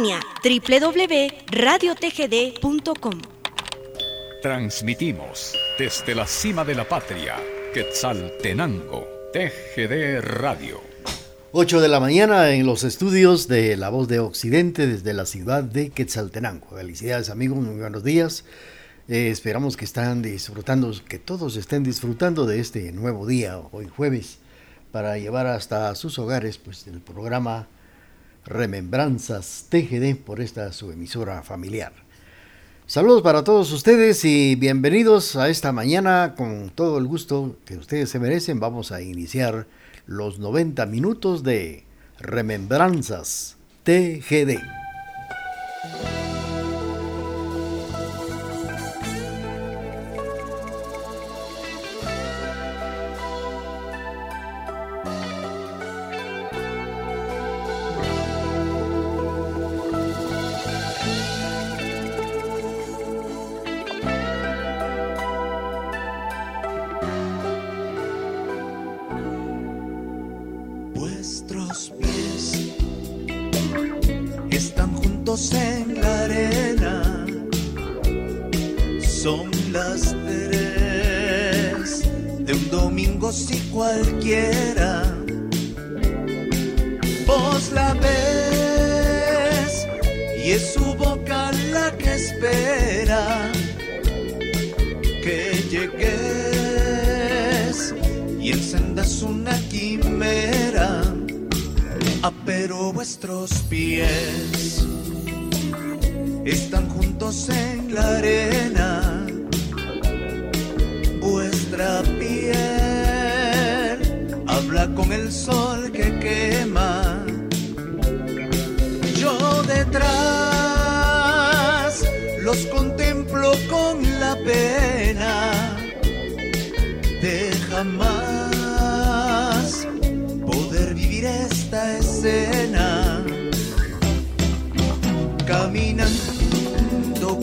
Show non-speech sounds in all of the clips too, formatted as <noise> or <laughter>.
línea www.radiotgd.com. Transmitimos desde la cima de la patria, Quetzaltenango, TGD Radio. 8 de la mañana en los estudios de La Voz de Occidente desde la ciudad de Quetzaltenango. Felicidades amigos, muy buenos días. Eh, esperamos que están disfrutando, que todos estén disfrutando de este nuevo día, hoy jueves, para llevar hasta sus hogares pues, el programa Remembranzas TGD por esta su emisora familiar. Saludos para todos ustedes y bienvenidos a esta mañana con todo el gusto que ustedes se merecen. Vamos a iniciar los 90 minutos de Remembranzas TGD. en la arena son las tres de un domingo si cualquiera. Vos la ves y es su boca la que espera que llegues y encendas una quimera, a pero vuestros pies están juntos en la arena. Vuestra piel habla con el sol que quema. Yo detrás los contemplo con la pena de jamás poder vivir esta escena. Camina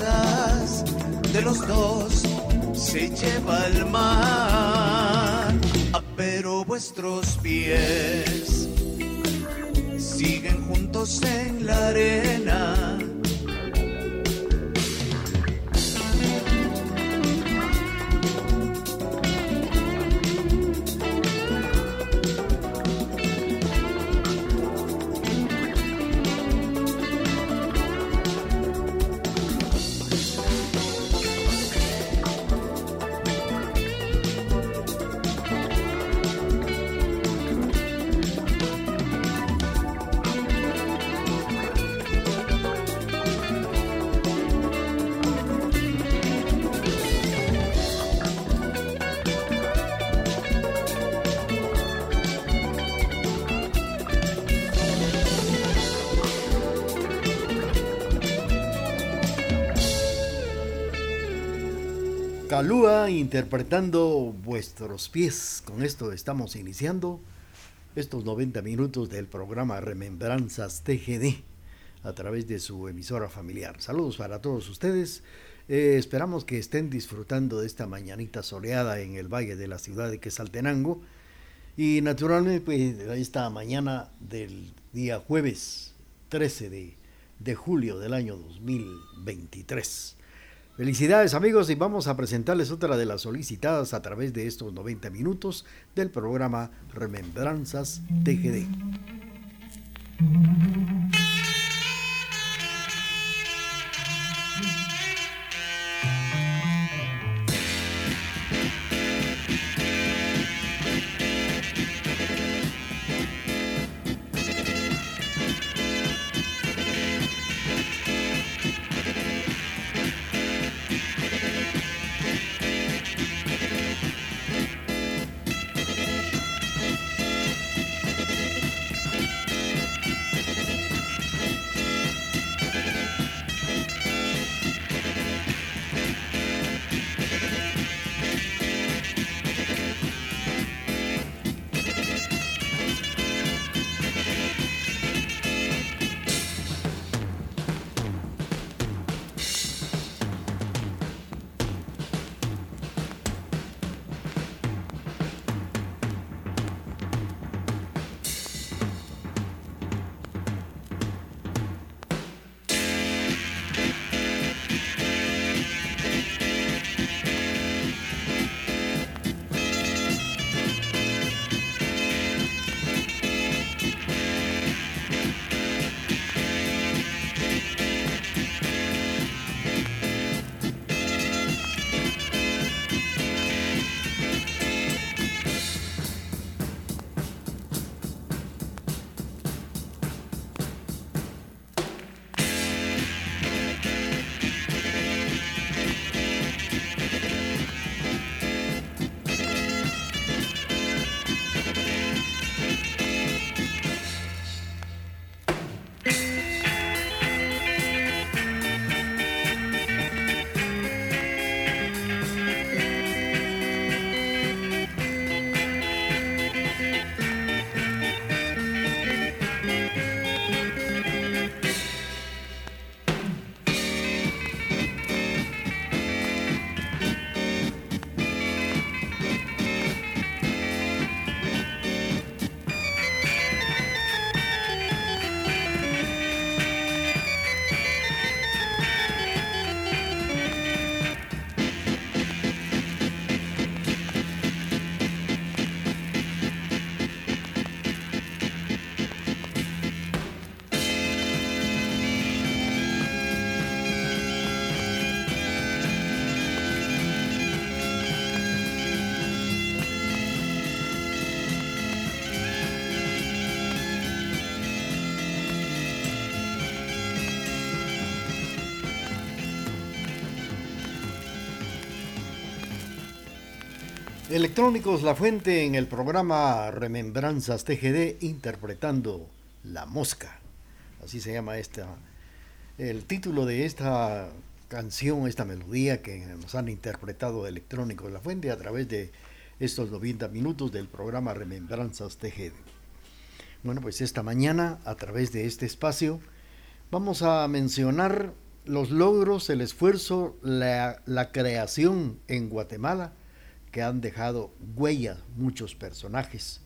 de los dos se lleva el mar, pero vuestros pies siguen juntos en la arena Lua interpretando vuestros pies. Con esto estamos iniciando estos 90 minutos del programa Remembranzas TGD a través de su emisora familiar. Saludos para todos ustedes. Eh, esperamos que estén disfrutando de esta mañanita soleada en el valle de la ciudad de Quesaltenango. Y naturalmente, pues, esta mañana del día jueves 13 de, de julio del año 2023. Felicidades amigos y vamos a presentarles otra de las solicitadas a través de estos 90 minutos del programa Remembranzas TGD. Electrónicos La Fuente en el programa Remembranzas TGD interpretando La Mosca. Así se llama esta el título de esta canción, esta melodía que nos han interpretado Electrónicos La Fuente a través de estos 90 minutos del programa Remembranzas TGD. Bueno, pues esta mañana a través de este espacio vamos a mencionar los logros, el esfuerzo, la, la creación en Guatemala que han dejado huella muchos personajes,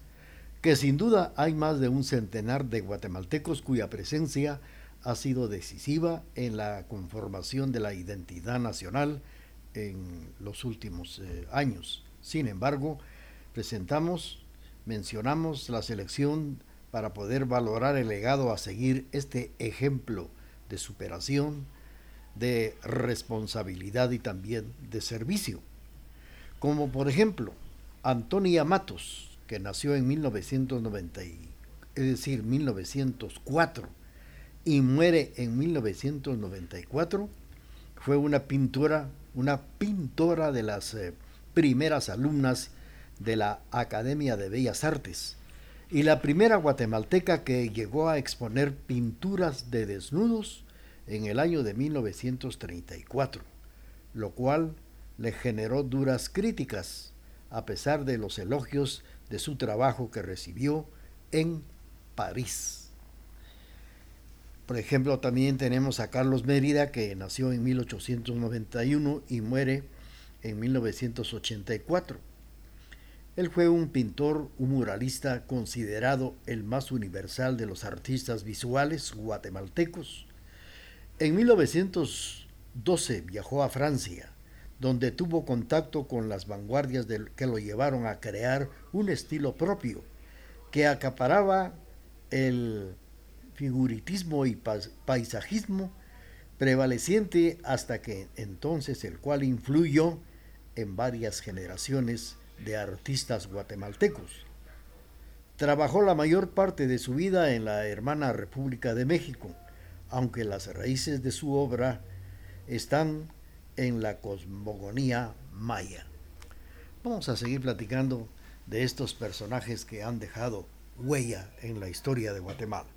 que sin duda hay más de un centenar de guatemaltecos cuya presencia ha sido decisiva en la conformación de la identidad nacional en los últimos eh, años. Sin embargo, presentamos, mencionamos la selección para poder valorar el legado a seguir este ejemplo de superación, de responsabilidad y también de servicio como por ejemplo Antonia Matos, que nació en 1990, es decir, 1904, y muere en 1994, fue una pintora, una pintora de las eh, primeras alumnas de la Academia de Bellas Artes y la primera guatemalteca que llegó a exponer pinturas de desnudos en el año de 1934, lo cual le generó duras críticas, a pesar de los elogios de su trabajo que recibió en París. Por ejemplo, también tenemos a Carlos Mérida, que nació en 1891 y muere en 1984. Él fue un pintor, un muralista considerado el más universal de los artistas visuales guatemaltecos. En 1912 viajó a Francia donde tuvo contacto con las vanguardias que lo llevaron a crear un estilo propio que acaparaba el figuritismo y paisajismo prevaleciente hasta que entonces el cual influyó en varias generaciones de artistas guatemaltecos. Trabajó la mayor parte de su vida en la hermana República de México, aunque las raíces de su obra están en la cosmogonía maya. Vamos a seguir platicando de estos personajes que han dejado huella en la historia de Guatemala.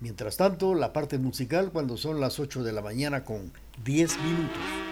Mientras tanto, la parte musical cuando son las 8 de la mañana con 10 minutos.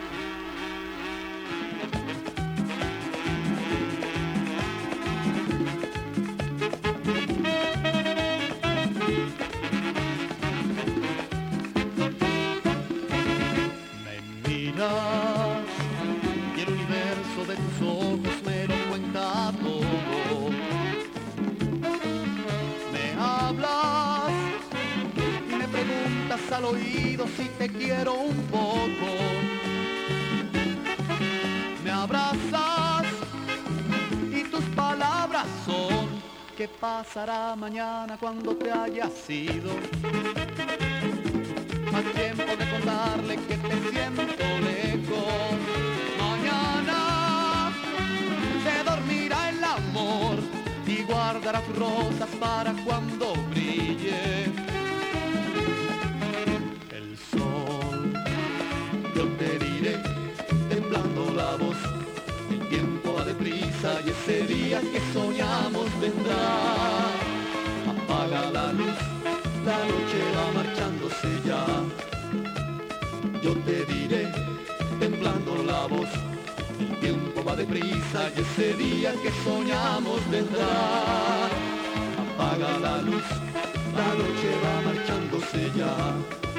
Pasará mañana cuando te hayas ido. Más tiempo de contarle que te siento lejos. Mañana se dormirá el amor y guardará rosas para cuando va deprisa y ese día que soñamos vendrá. Apaga la luz, la noche va marchándose ya.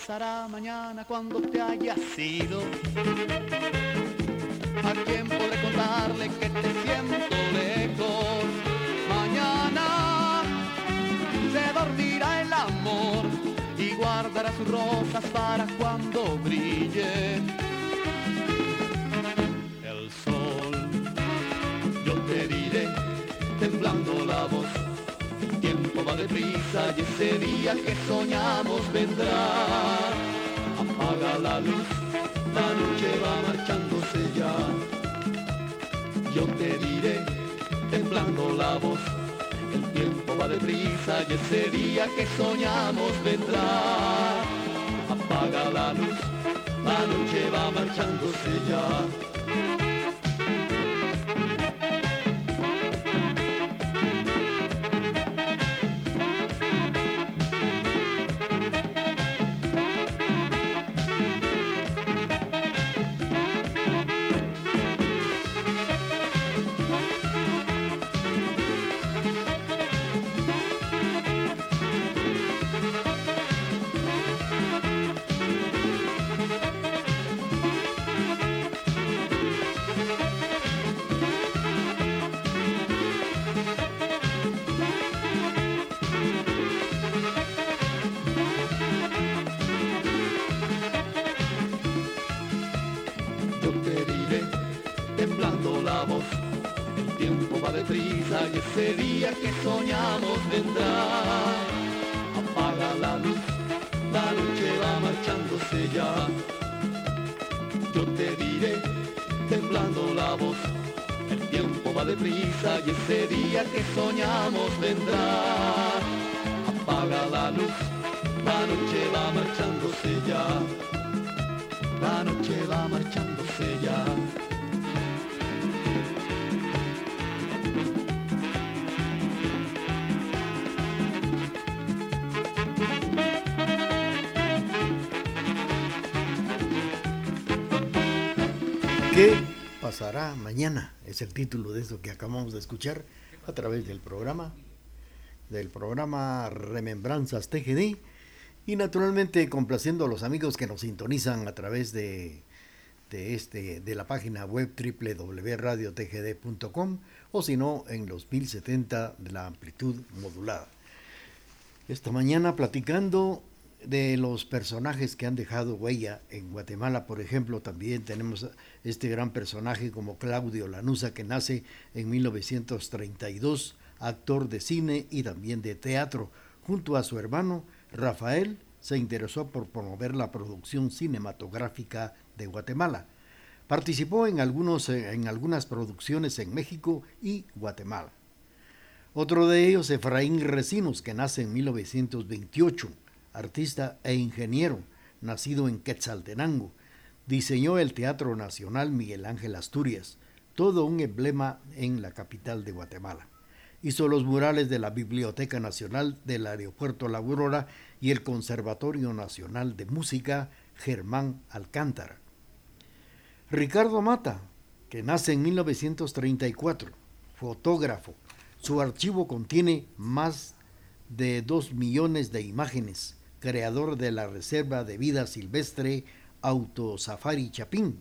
Pasará mañana cuando te hayas ido? ¿A quién podré contarle que te siento lejos? Mañana se dormirá el amor y guardará sus rosas para cuando brille va deprisa y ese día que soñamos vendrá. Apaga la luz la noche va marchándose ya. Yo te diré, temblando la voz, el tiempo va deprisa y ese día que soñamos vendrá. Apaga la luz, la noche va marchándose ya. Soñamos vendrá. Apaga la luz, la noche va marchándose ya. La noche va marchándose ya. ¿Qué pasará mañana? Es el título de eso que acabamos de escuchar a través del programa, del programa Remembranzas TGD y naturalmente complaciendo a los amigos que nos sintonizan a través de, de, este, de la página web www.radiotgd.com o si no en los 1070 de la amplitud modulada. Esta mañana platicando de los personajes que han dejado huella en Guatemala, por ejemplo, también tenemos este gran personaje como Claudio Lanusa, que nace en 1932, actor de cine y también de teatro. Junto a su hermano Rafael, se interesó por promover la producción cinematográfica de Guatemala. Participó en, algunos, en algunas producciones en México y Guatemala. Otro de ellos, Efraín Recinos, que nace en 1928 artista e ingeniero, nacido en Quetzaltenango. Diseñó el Teatro Nacional Miguel Ángel Asturias, todo un emblema en la capital de Guatemala. Hizo los murales de la Biblioteca Nacional del Aeropuerto La Aurora y el Conservatorio Nacional de Música Germán Alcántara. Ricardo Mata, que nace en 1934, fotógrafo. Su archivo contiene más de dos millones de imágenes creador de la Reserva de Vida Silvestre Auto Safari Chapín.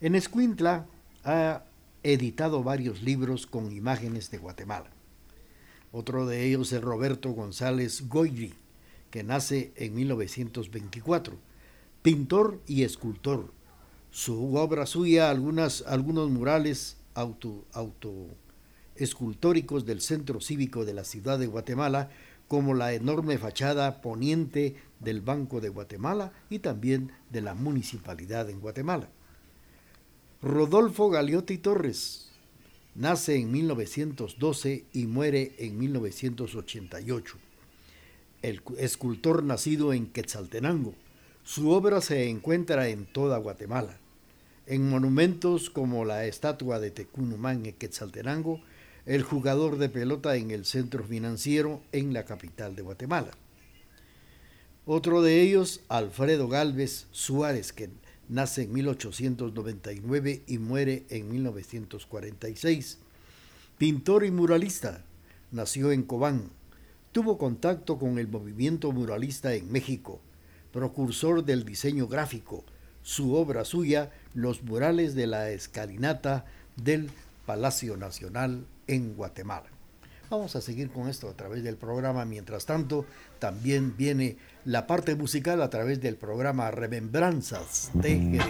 En Escuintla ha editado varios libros con imágenes de Guatemala. Otro de ellos es Roberto González Goyri, que nace en 1924, pintor y escultor. Su obra suya, algunas, algunos murales auto, auto escultóricos del Centro Cívico de la Ciudad de Guatemala como la enorme fachada poniente del Banco de Guatemala y también de la municipalidad en Guatemala. Rodolfo Galeotti Torres nace en 1912 y muere en 1988. El escultor nacido en Quetzaltenango. Su obra se encuentra en toda Guatemala, en monumentos como la estatua de Tecunumán en Quetzaltenango, el jugador de pelota en el centro financiero en la capital de Guatemala. Otro de ellos, Alfredo Galvez Suárez, que nace en 1899 y muere en 1946. Pintor y muralista, nació en Cobán. Tuvo contacto con el movimiento muralista en México, precursor del diseño gráfico. Su obra suya, Los murales de la escalinata del Palacio Nacional en Guatemala. Vamos a seguir con esto a través del programa. Mientras tanto, también viene la parte musical a través del programa Remembranzas TGD.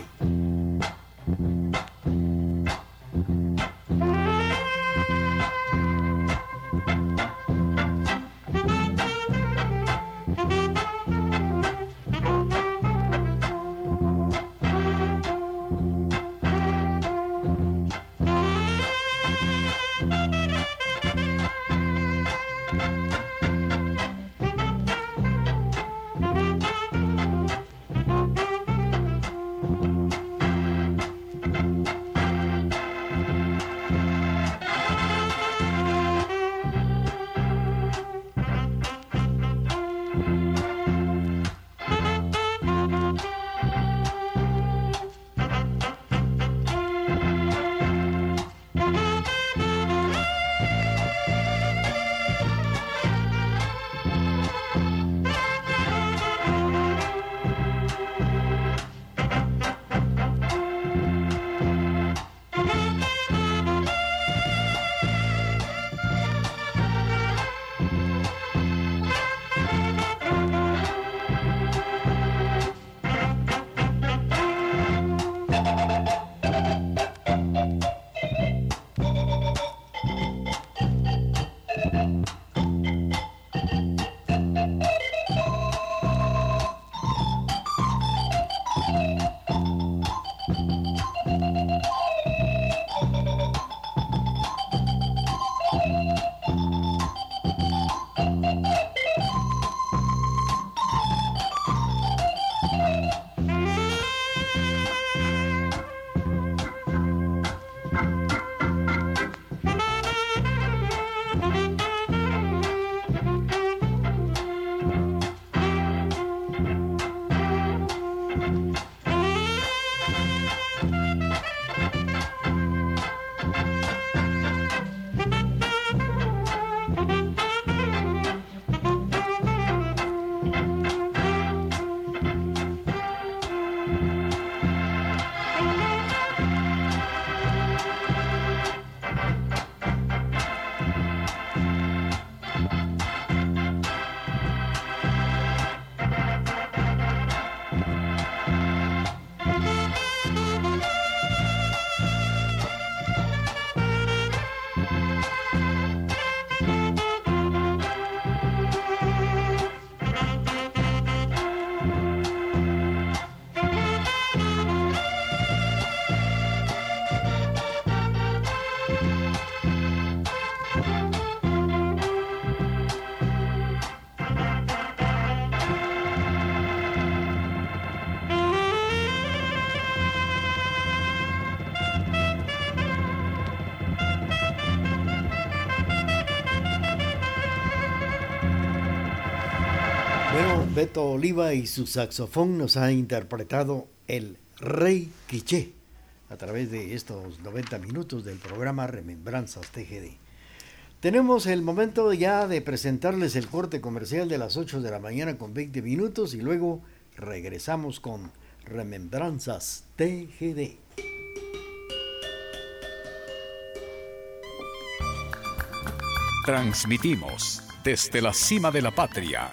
Beto Oliva y su saxofón nos ha interpretado El Rey Quiché a través de estos 90 minutos del programa Remembranzas TGD. Tenemos el momento ya de presentarles el corte comercial de las 8 de la mañana con 20 minutos y luego regresamos con Remembranzas TGD. Transmitimos desde la cima de la patria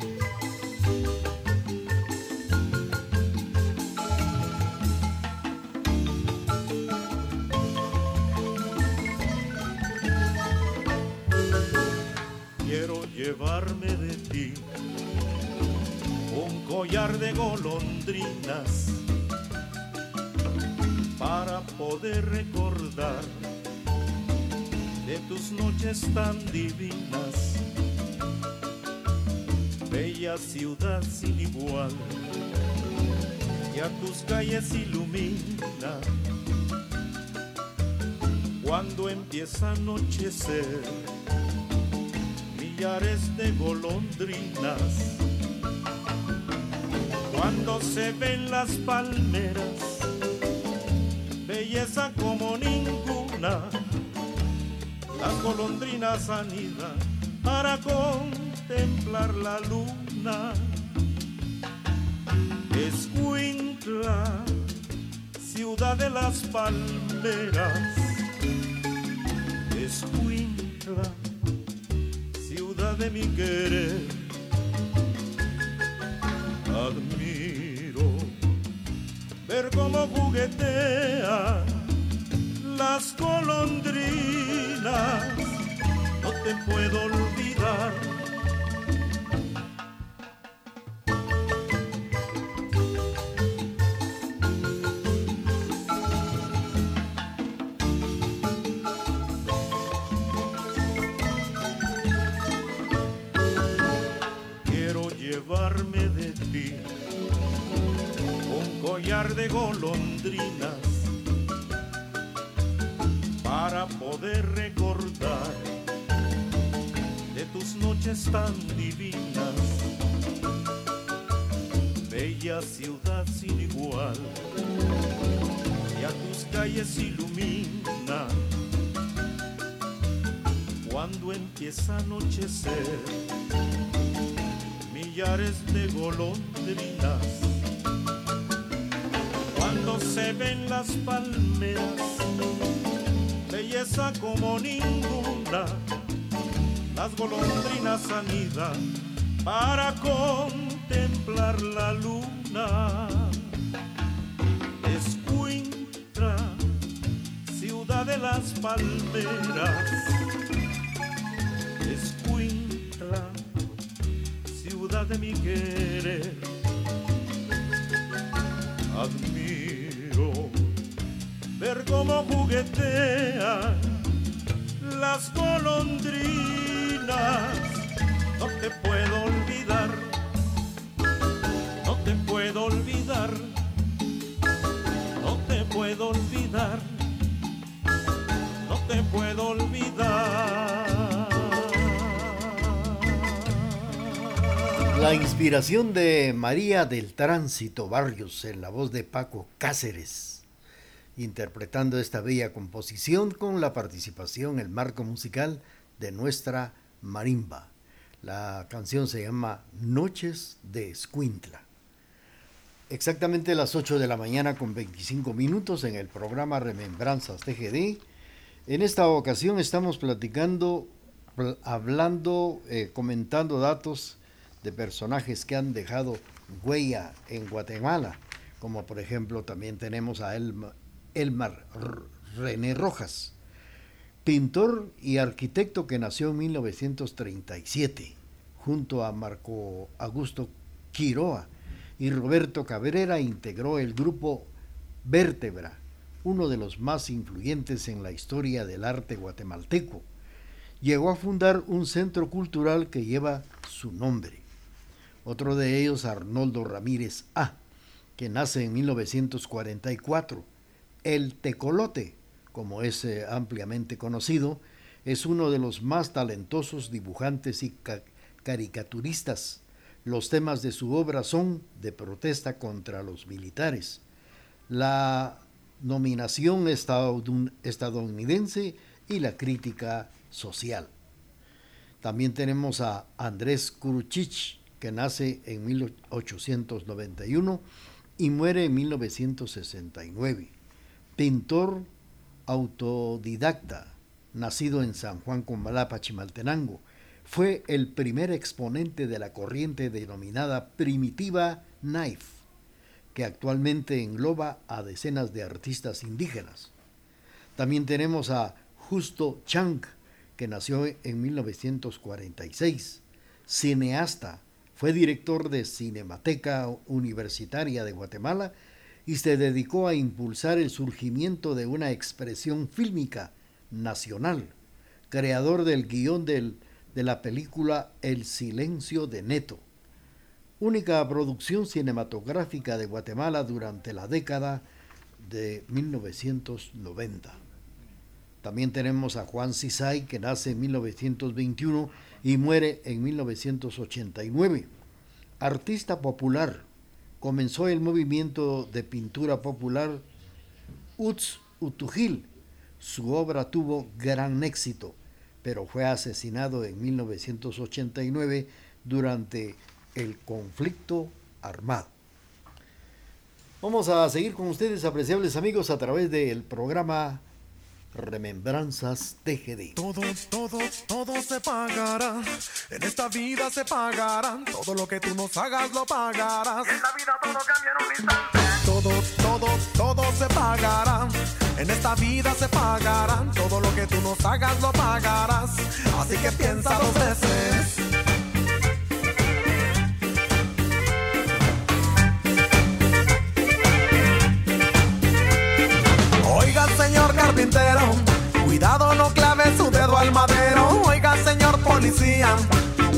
Llevarme de ti. Un collar de golondrinas para poder recordar de tus noches tan divinas. Bella ciudad sin igual, que a tus calles ilumina. Cuando empieza a anochecer, de golondrinas, cuando se ven las palmeras, belleza como ninguna, las golondrinas anidan para contemplar la luna. Escuintla, ciudad de las palmeras. Escuintla, mi querer. Admiro ver cómo juguetean las golondrinas. No te puedo olvidar de golondrinas para poder recordar de tus noches tan divinas. Bella ciudad sin igual, y a tus calles ilumina cuando empieza a anochecer millares de golondrinas palmeras, belleza como ninguna, las golondrinas anidan para contemplar la luna. Escuintra, ciudad de las palmeras, Escuintra, ciudad de mi querer. Ver cómo juguetean las golondrinas. No te puedo olvidar, no te puedo olvidar, no te puedo olvidar, no te puedo olvidar. La inspiración de María del Tránsito Barrios en la voz de Paco Cáceres interpretando esta bella composición con la participación, el marco musical de nuestra marimba. La canción se llama Noches de Escuintla. Exactamente las 8 de la mañana con 25 minutos en el programa Remembranzas TGD. En esta ocasión estamos platicando, hablando, eh, comentando datos de personajes que han dejado huella en Guatemala, como por ejemplo también tenemos a Elma, Elmar René Rojas, pintor y arquitecto que nació en 1937, junto a Marco Augusto Quiroa y Roberto Cabrera integró el grupo Vértebra, uno de los más influyentes en la historia del arte guatemalteco. Llegó a fundar un centro cultural que lleva su nombre. Otro de ellos, Arnoldo Ramírez A., que nace en 1944 el tecolote, como es eh, ampliamente conocido, es uno de los más talentosos dibujantes y caricaturistas. Los temas de su obra son de protesta contra los militares, la nominación estadounidense y la crítica social. También tenemos a Andrés Kuruchich, que nace en 1891 y muere en 1969 pintor autodidacta, nacido en San Juan Comalapa, Chimaltenango, fue el primer exponente de la corriente denominada primitiva knife, que actualmente engloba a decenas de artistas indígenas. También tenemos a Justo Chang, que nació en 1946, cineasta, fue director de Cinemateca Universitaria de Guatemala y se dedicó a impulsar el surgimiento de una expresión fílmica nacional, creador del guion de la película El silencio de Neto. única producción cinematográfica de Guatemala durante la década de 1990. También tenemos a Juan Cisay, que nace en 1921 y muere en 1989. Artista popular, comenzó el movimiento de pintura popular Utz Utujil. Su obra tuvo gran éxito, pero fue asesinado en 1989 durante el conflicto armado. Vamos a seguir con ustedes, apreciables amigos, a través del programa Remembranzas TGD. Todo, todo, todo se pagará. En esta vida se pagará. Todo lo que tú nos hagas lo pagarás. En la vida todo cambia en un instante. Todo, todo, todo se pagará. En esta vida se pagará. Todo lo que tú nos hagas lo pagarás. Así que piensa dos veces. Cuidado no clave su dedo al madero. Oiga, señor policía,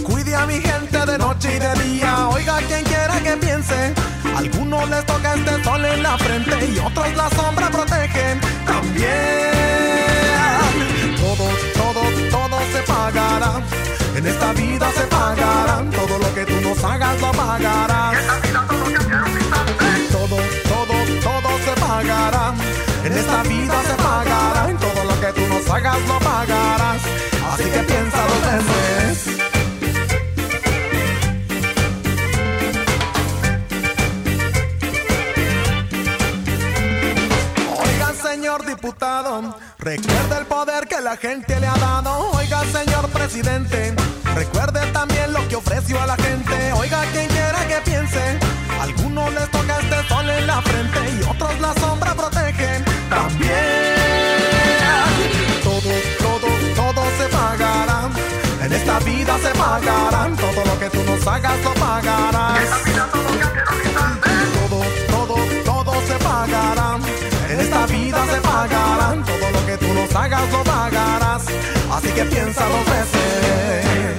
cuide a mi gente de noche y de día. Oiga, quien quiera que piense, algunos les toca este sol en la frente y otros la sombra protegen también. Todo, todo, todo se pagará. En esta vida se pagará. Todo lo que tú nos hagas lo pagarás. Todo, todo, todo se pagará. En esta vida se pagará. Hagas lo pagarás. Así que piensa dos veces. Oiga, señor diputado, recuerde el poder que la gente le ha dado. Oiga, señor presidente, recuerde también lo que ofreció a la gente. Oiga, quien quiera que piense, algunos les toca este sol en la frente y otros la sombra vida se pagará. Todo lo que tú nos hagas lo pagarás. En la vida todo. Todo, todo, todo se pagará. En esta vida se pagará. Todo lo que tú nos hagas lo pagarás. Así que piensa dos veces.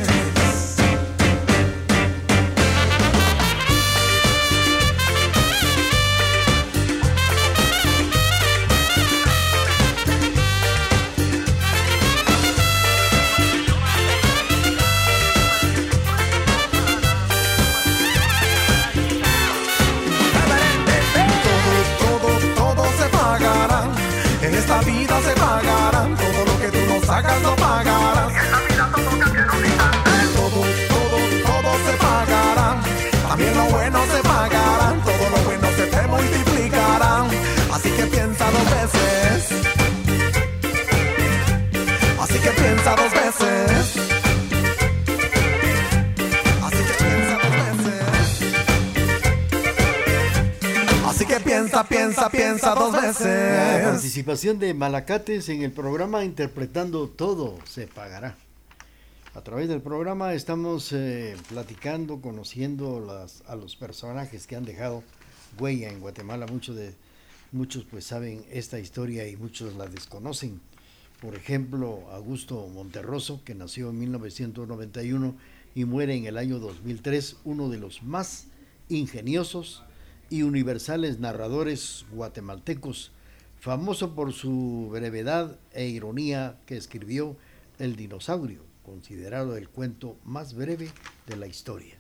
Se pagará. Todo lo que tú nos hagas lo pagarás. Todo, todo, todo se pagará. También lo bueno se pagará. Piensa, piensa, piensa dos La veces. participación de Malacates en el programa Interpretando Todo se pagará. A través del programa estamos eh, platicando, conociendo las, a los personajes que han dejado huella en Guatemala. Muchos de muchos pues saben esta historia y muchos la desconocen. Por ejemplo, Augusto Monterroso, que nació en 1991 y muere en el año 2003, uno de los más ingeniosos y universales narradores guatemaltecos, famoso por su brevedad e ironía que escribió El dinosaurio, considerado el cuento más breve de la historia.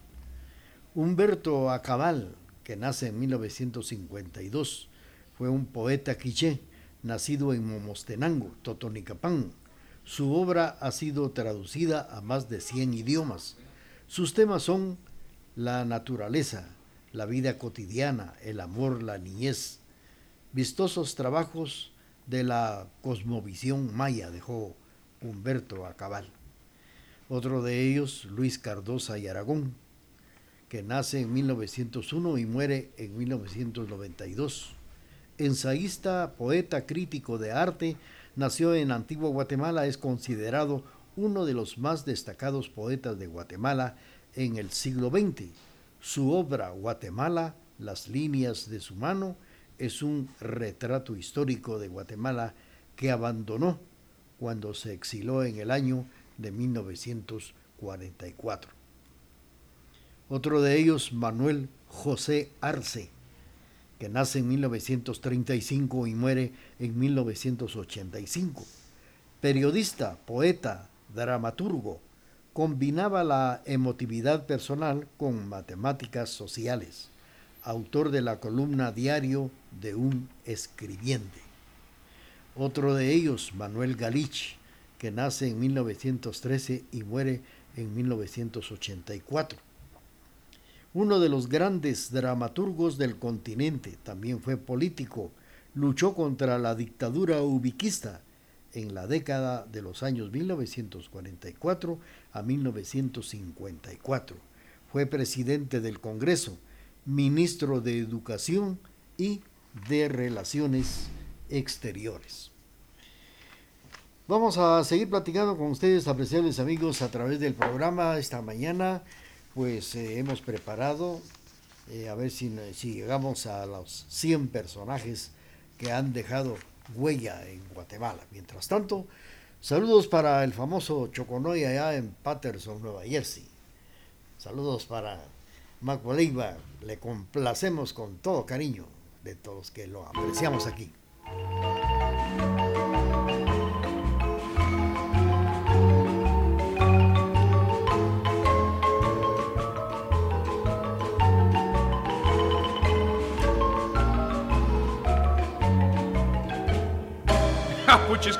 Humberto Acabal, que nace en 1952, fue un poeta quiché, nacido en Momostenango, Totonicapán. Su obra ha sido traducida a más de 100 idiomas. Sus temas son la naturaleza, la vida cotidiana, el amor, la niñez. Vistosos trabajos de la cosmovisión maya dejó Humberto Acabal. Otro de ellos, Luis Cardosa y Aragón, que nace en 1901 y muere en 1992. Ensayista, poeta, crítico de arte, nació en Antigua Guatemala, es considerado uno de los más destacados poetas de Guatemala en el siglo XX. Su obra Guatemala, las líneas de su mano, es un retrato histórico de Guatemala que abandonó cuando se exiló en el año de 1944. Otro de ellos, Manuel José Arce, que nace en 1935 y muere en 1985. Periodista, poeta, dramaturgo, combinaba la emotividad personal con matemáticas sociales. Autor de la columna Diario de un escribiente. Otro de ellos, Manuel Galich, que nace en 1913 y muere en 1984. Uno de los grandes dramaturgos del continente, también fue político, luchó contra la dictadura ubiquista en la década de los años 1944 a 1954. Fue presidente del Congreso, ministro de Educación y de Relaciones Exteriores. Vamos a seguir platicando con ustedes, apreciables amigos, a través del programa esta mañana. Pues eh, hemos preparado, eh, a ver si, si llegamos a los 100 personajes que han dejado huella en Guatemala. Mientras tanto, saludos para el famoso Choconoy allá en Patterson, Nueva Jersey. Saludos para Mac Bolívar. Le complacemos con todo cariño de todos que lo apreciamos aquí.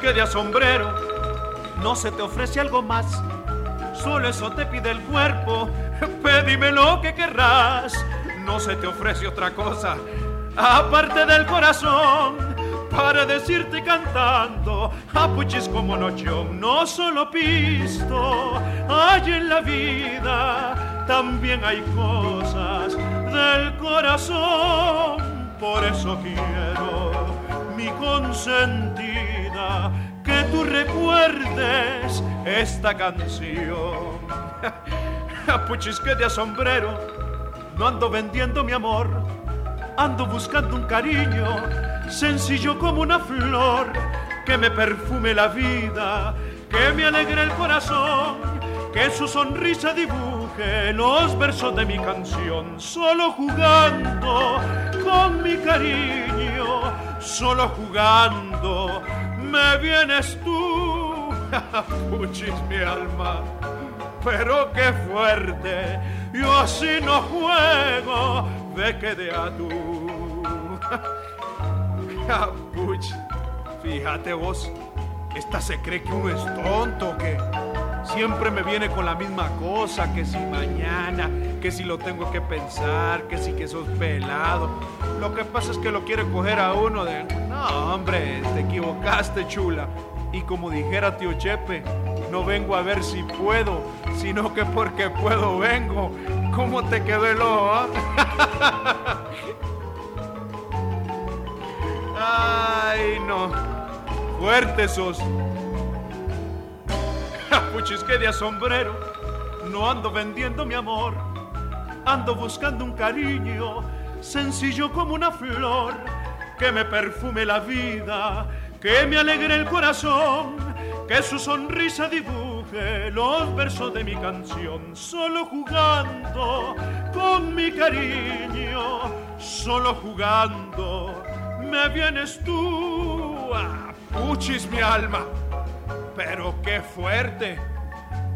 Que de no se te ofrece algo más, solo eso te pide el cuerpo, pedime lo que querrás, no se te ofrece otra cosa, aparte del corazón, para decirte cantando, apuchis como nochón, no solo pisto, hay en la vida, también hay cosas del corazón, por eso quiero mi consentida, que tú recuerdes esta canción. <laughs> Puchis que de sombrero, no ando vendiendo mi amor, ando buscando un cariño, sencillo como una flor, que me perfume la vida, que me alegre el corazón, que su sonrisa dibuje los versos de mi canción, solo jugando con mi cariño, solo jugando me vienes tú, <laughs> puchis mi alma, pero qué fuerte, yo así no juego, ve que de a tú. <laughs> Puch, fíjate vos, esta se cree que uno es tonto, que siempre me viene con la misma cosa, que si mañana, que si lo tengo que pensar, que si que sos pelado. Lo que pasa es que lo quiere coger a uno de, no hombre, te equivocaste chula. Y como dijera tío Chepe, no vengo a ver si puedo, sino que porque puedo vengo. ¿Cómo te quedó el ojo? ah? <laughs> Ay, no. Fuerte sos. Puchis que de sombrero, no ando vendiendo mi amor, ando buscando un cariño sencillo como una flor que me perfume la vida, que me alegre el corazón, que su sonrisa dibuje los versos de mi canción, solo jugando con mi cariño, solo jugando me vienes tú, mi alma pero qué fuerte.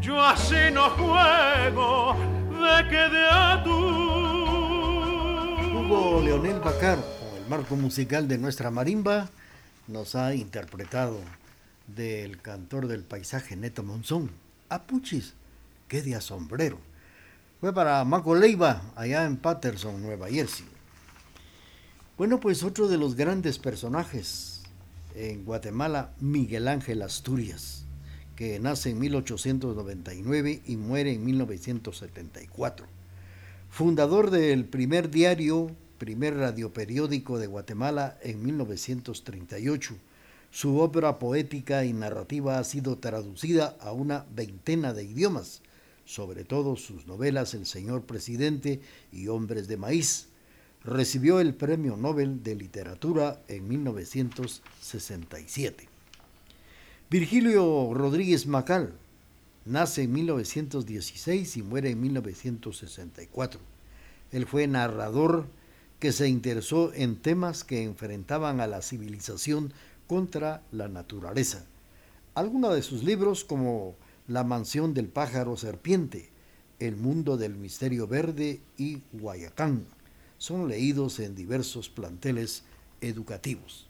Yo así no juego, de que de a tú. Hugo Leonel Bacaro, con el marco musical de nuestra marimba, nos ha interpretado del cantor del paisaje Neto Monzón, Apuchis, qué de sombrero. Fue para Maco Leiva, allá en Patterson, Nueva Jersey. Bueno, pues otro de los grandes personajes en Guatemala, Miguel Ángel Asturias, que nace en 1899 y muere en 1974. Fundador del primer diario, primer radioperiódico de Guatemala en 1938. Su obra poética y narrativa ha sido traducida a una veintena de idiomas, sobre todo sus novelas El Señor Presidente y Hombres de Maíz, recibió el Premio Nobel de Literatura en 1967. Virgilio Rodríguez Macal Nace en 1916 y muere en 1964. Él fue narrador que se interesó en temas que enfrentaban a la civilización contra la naturaleza. Algunos de sus libros como La mansión del pájaro serpiente, El mundo del misterio verde y Guayacán son leídos en diversos planteles educativos.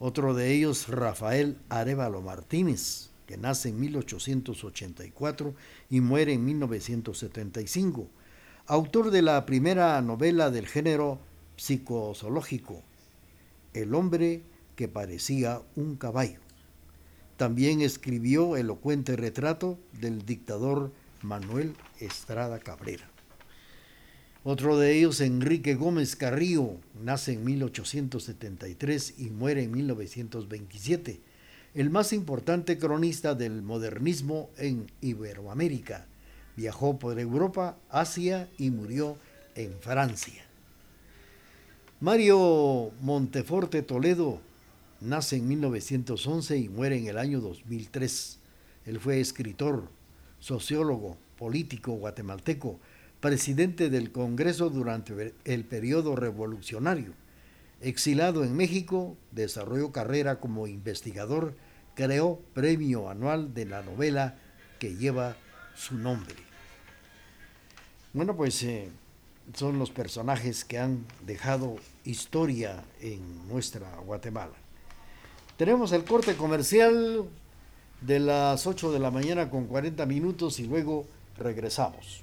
Otro de ellos, Rafael Arevalo Martínez, que nace en 1884 y muere en 1975, autor de la primera novela del género psicozoológico, El hombre que parecía un caballo. También escribió elocuente retrato del dictador Manuel Estrada Cabrera. Otro de ellos, Enrique Gómez Carrillo, nace en 1873 y muere en 1927, el más importante cronista del modernismo en Iberoamérica. Viajó por Europa, Asia y murió en Francia. Mario Monteforte Toledo nace en 1911 y muere en el año 2003. Él fue escritor, sociólogo, político guatemalteco, presidente del Congreso durante el periodo revolucionario. Exilado en México, desarrolló carrera como investigador, creó premio anual de la novela que lleva su nombre. Bueno, pues eh, son los personajes que han dejado historia en nuestra Guatemala. Tenemos el corte comercial de las 8 de la mañana con 40 minutos y luego regresamos.